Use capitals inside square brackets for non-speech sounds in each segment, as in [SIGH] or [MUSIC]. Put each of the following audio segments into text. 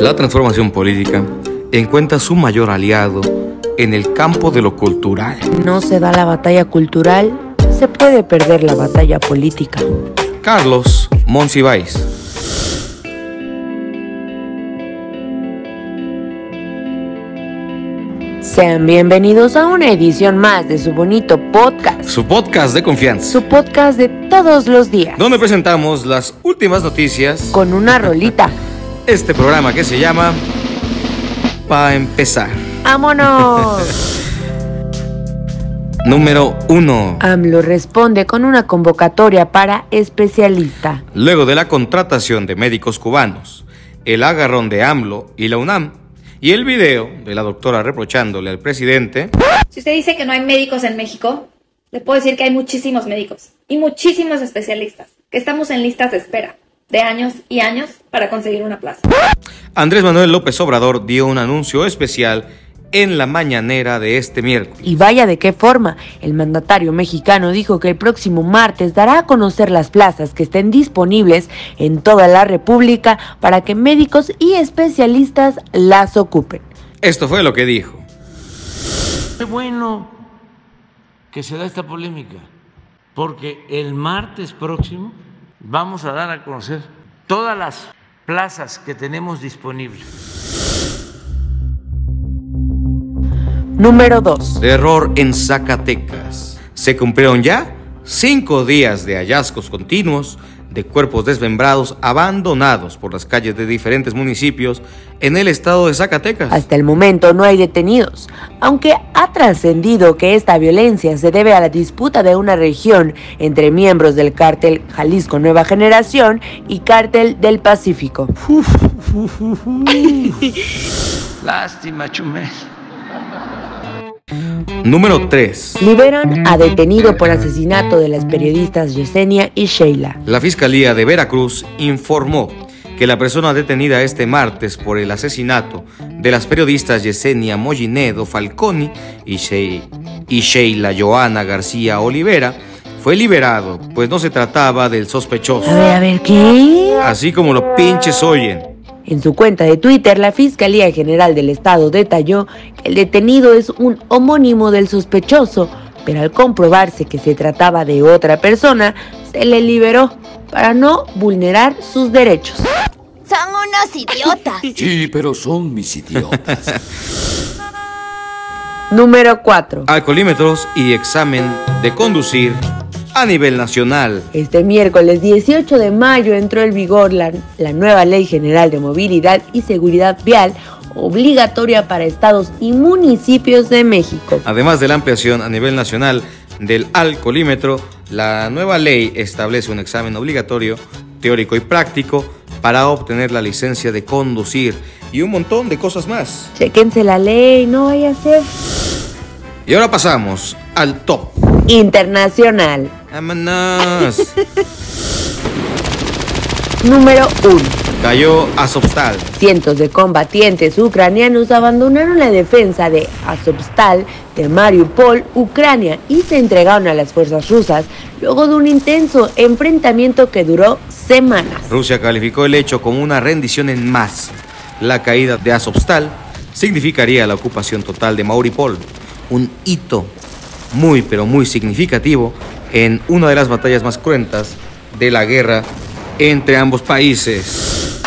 La transformación política encuentra su mayor aliado en el campo de lo cultural. No se da la batalla cultural, se puede perder la batalla política. Carlos Monsiváis. Sean bienvenidos a una edición más de su bonito podcast. Su podcast de confianza. Su podcast de todos los días. Donde presentamos las últimas noticias. Con una rolita. [LAUGHS] Este programa que se llama Pa' empezar. ¡Vámonos! [LAUGHS] Número 1. AMLO responde con una convocatoria para especialista. Luego de la contratación de médicos cubanos, el agarrón de AMLO y la UNAM, y el video de la doctora reprochándole al presidente. Si usted dice que no hay médicos en México, le puedo decir que hay muchísimos médicos y muchísimos especialistas, que estamos en listas de espera de años y años para conseguir una plaza. Andrés Manuel López Obrador dio un anuncio especial en la mañanera de este miércoles. Y vaya de qué forma. El mandatario mexicano dijo que el próximo martes dará a conocer las plazas que estén disponibles en toda la República para que médicos y especialistas las ocupen. Esto fue lo que dijo. Qué bueno que se da esta polémica, porque el martes próximo vamos a dar a conocer todas las plazas que tenemos disponibles. Número 2. Terror en Zacatecas. Se cumplieron ya cinco días de hallazgos continuos de cuerpos desmembrados abandonados por las calles de diferentes municipios en el estado de Zacatecas. Hasta el momento no hay detenidos, aunque ha trascendido que esta violencia se debe a la disputa de una región entre miembros del cártel Jalisco Nueva Generación y cártel del Pacífico. [LAUGHS] Lástima, Chumel. Número 3. Liberan a detenido por asesinato de las periodistas Yesenia y Sheila. La Fiscalía de Veracruz informó que la persona detenida este martes por el asesinato de las periodistas Yesenia Mollinedo Falconi y, y Sheila Joana García Olivera fue liberado, pues no se trataba del sospechoso. A ver, a ver, ¿qué? Así como los pinches oyen. En su cuenta de Twitter, la Fiscalía General del Estado detalló que el detenido es un homónimo del sospechoso, pero al comprobarse que se trataba de otra persona, se le liberó para no vulnerar sus derechos. Son unos idiotas. [LAUGHS] Sí, pero son mis idiotas. [LAUGHS] Número 4. Alcoholímetros y examen de conducir a nivel nacional. Este miércoles 18 de mayo entró en vigor la, la, nueva Ley General de Movilidad y Seguridad Vial obligatoria para estados y municipios de México. Además de la ampliación a nivel nacional del alcoholímetro, la nueva ley establece un examen obligatorio, teórico y práctico para obtener la licencia de conducir y un montón de cosas más. Chequense la ley, no vaya a ser. Y ahora pasamos al top internacional. ¡Vámonos! [LAUGHS] Número 1. Cayó Azovstal. Cientos de combatientes ucranianos abandonaron la defensa de Azovstal de Mariupol, Ucrania, y se entregaron a las fuerzas rusas luego de un intenso enfrentamiento que duró semanas. Rusia calificó el hecho como una rendición en más. La caída de Azovstal significaría la ocupación total de Mariupol, un hito muy pero muy significativo en una de las batallas más cruentas de la guerra entre ambos países.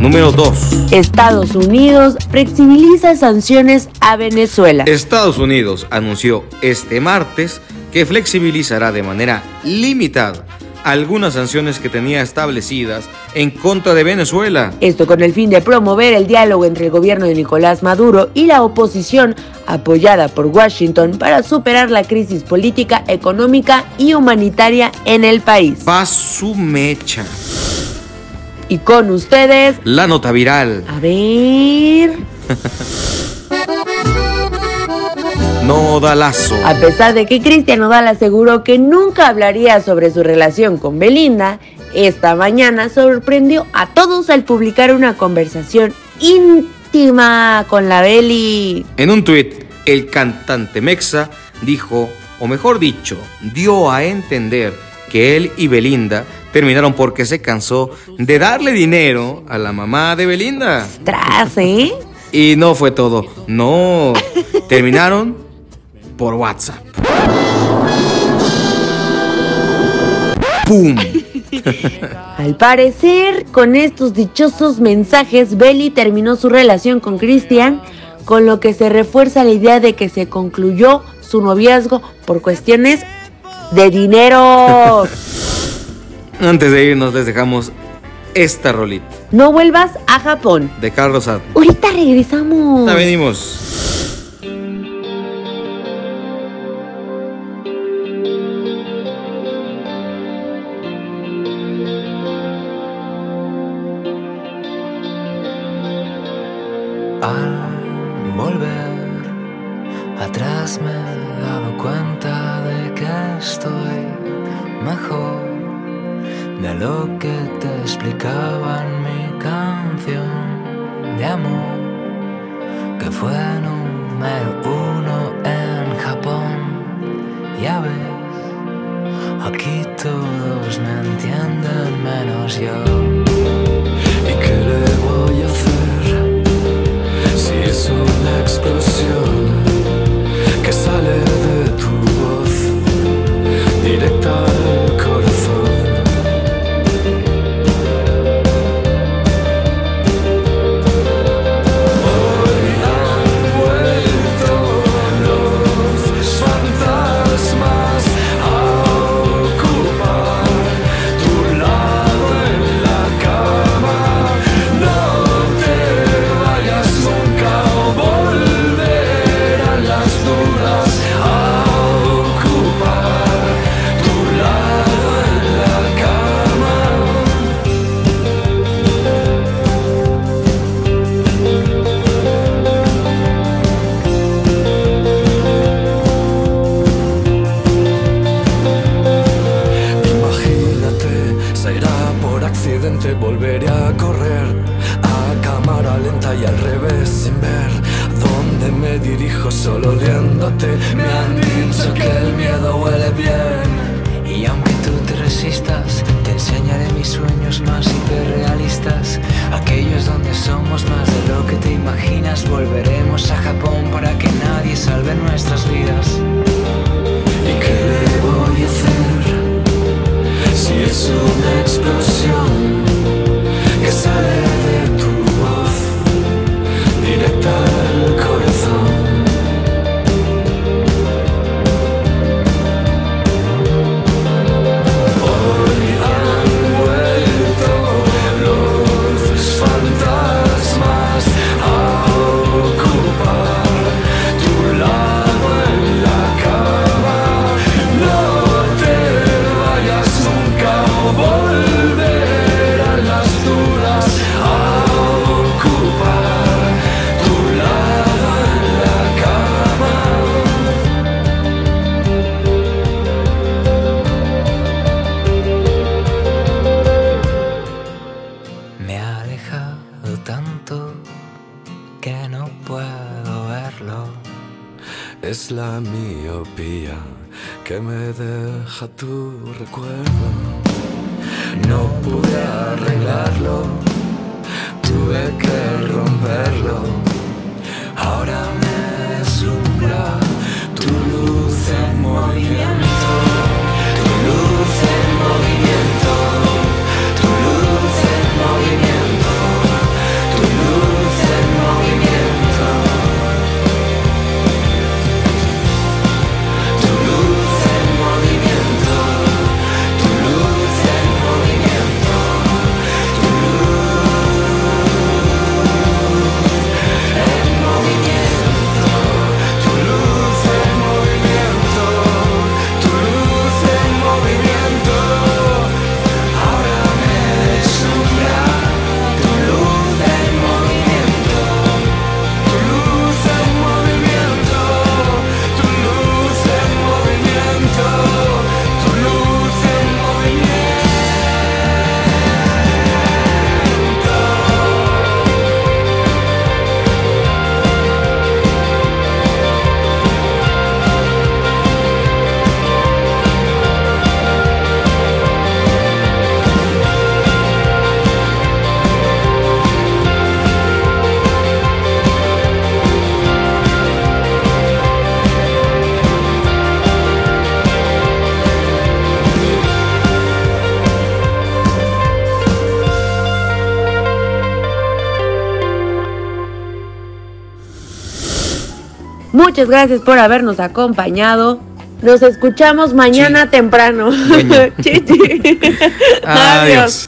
Número 2. Estados Unidos flexibiliza sanciones a Venezuela. Estados Unidos anunció este martes que flexibilizará de manera limitada algunas sanciones que tenía establecidas en contra de Venezuela. Esto con el fin de promover el diálogo entre el gobierno de Nicolás Maduro y la oposición apoyada por Washington para superar la crisis política, económica y humanitaria en el país. Va su mecha. Y con ustedes... La nota viral. A ver... [LAUGHS] Nodalazo. A pesar de que Cristian Nodal aseguró que nunca hablaría sobre su relación con Belinda, esta mañana sorprendió a todos al publicar una conversación íntima con la Beli. En un tuit, el cantante Mexa dijo, o mejor dicho, dio a entender que él y Belinda terminaron porque se cansó de darle dinero a la mamá de Belinda. Tras, ¿eh? Y no fue todo, no, terminaron por WhatsApp. ¡Pum! [LAUGHS] Al parecer, con estos dichosos mensajes, Belly terminó su relación con Christian, con lo que se refuerza la idea de que se concluyó su noviazgo por cuestiones de dinero. [LAUGHS] Antes de irnos les dejamos esta rolita No vuelvas a Japón. de Carlos Sad. Ahorita regresamos. Ya venimos. Atrás me he dado cuenta de que estoy mejor de lo que te explicaba en mi canción de amor, que fue número uno en Japón. Ya ves, aquí todos me entienden menos yo. Al revés sin ver dónde me dirijo, solo oliéndote. Me han dicho que el miedo huele bien. Y aunque tú te resistas, te enseñaré mis sueños más hiperrealistas. Tanto que no puedo verlo. Es la miopía que me deja tu recuerdo. No pude arreglarlo, tuve que romperlo. Ahora me Muchas gracias por habernos acompañado. Nos escuchamos mañana temprano. Chichi. [LAUGHS] Adiós.